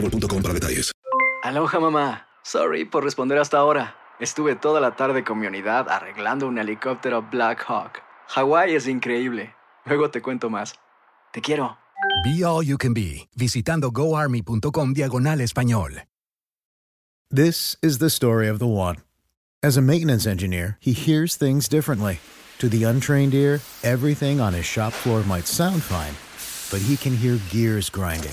boostmobile.com. Aloha mamá. Sorry por responder hasta ahora. Estuve toda la tarde con mi unidad arreglando un helicóptero Black Hawk. Hawái es increíble. Luego te cuento más. Te quiero. Be All You Can Be, visitando goarmy.com diagonal español. This is the story of the one. As a maintenance engineer, he hears things differently. To the untrained ear, everything on his shop floor might sound fine, but he can hear gears grinding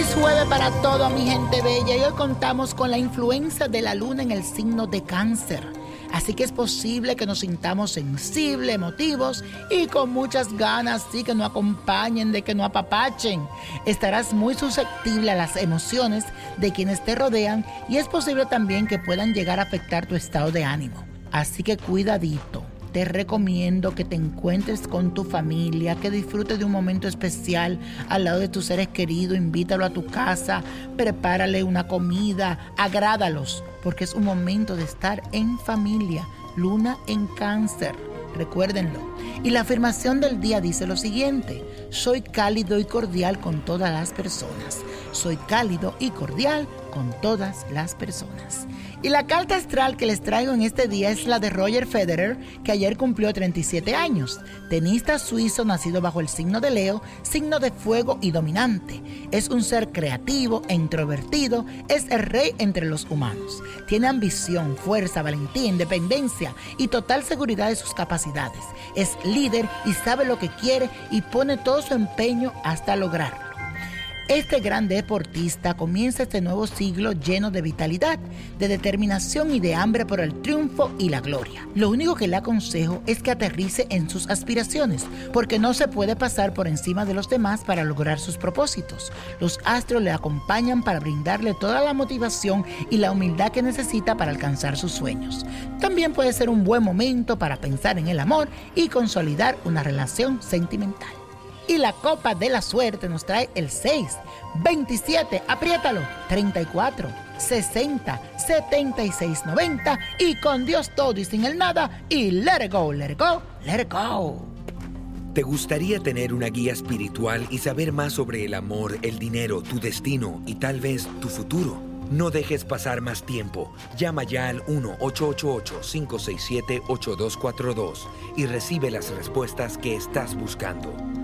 Feliz jueves para toda mi gente bella y hoy contamos con la influencia de la luna en el signo de cáncer. Así que es posible que nos sintamos sensibles, emotivos y con muchas ganas, sí, que nos acompañen, de que nos apapachen. Estarás muy susceptible a las emociones de quienes te rodean y es posible también que puedan llegar a afectar tu estado de ánimo. Así que cuidadito te recomiendo que te encuentres con tu familia, que disfrutes de un momento especial al lado de tus seres queridos, invítalo a tu casa, prepárale una comida, agrádalos, porque es un momento de estar en familia. Luna en cáncer, recuérdenlo. Y la afirmación del día dice lo siguiente, soy cálido y cordial con todas las personas. Soy cálido y cordial con todas las personas. Y la carta astral que les traigo en este día es la de Roger Federer, que ayer cumplió 37 años. Tenista suizo nacido bajo el signo de Leo, signo de fuego y dominante. Es un ser creativo e introvertido, es el rey entre los humanos. Tiene ambición, fuerza, valentía, independencia y total seguridad de sus capacidades. Es líder y sabe lo que quiere y pone todo su empeño hasta lograrlo. Este gran deportista comienza este nuevo siglo lleno de vitalidad, de determinación y de hambre por el triunfo y la gloria. Lo único que le aconsejo es que aterrice en sus aspiraciones, porque no se puede pasar por encima de los demás para lograr sus propósitos. Los astros le acompañan para brindarle toda la motivación y la humildad que necesita para alcanzar sus sueños. También puede ser un buen momento para pensar en el amor y consolidar una relación sentimental. Y la copa de la suerte nos trae el 6, 27, apriétalo, 34, 60, 76, 90 y con Dios todo y sin el nada y let it go, let it go, let it go. ¿Te gustaría tener una guía espiritual y saber más sobre el amor, el dinero, tu destino y tal vez tu futuro? No dejes pasar más tiempo. Llama ya al 1-888-567-8242 y recibe las respuestas que estás buscando.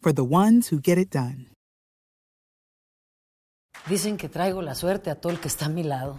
for the ones who get it done. Dicen que traigo la suerte a todo el que está a mi lado.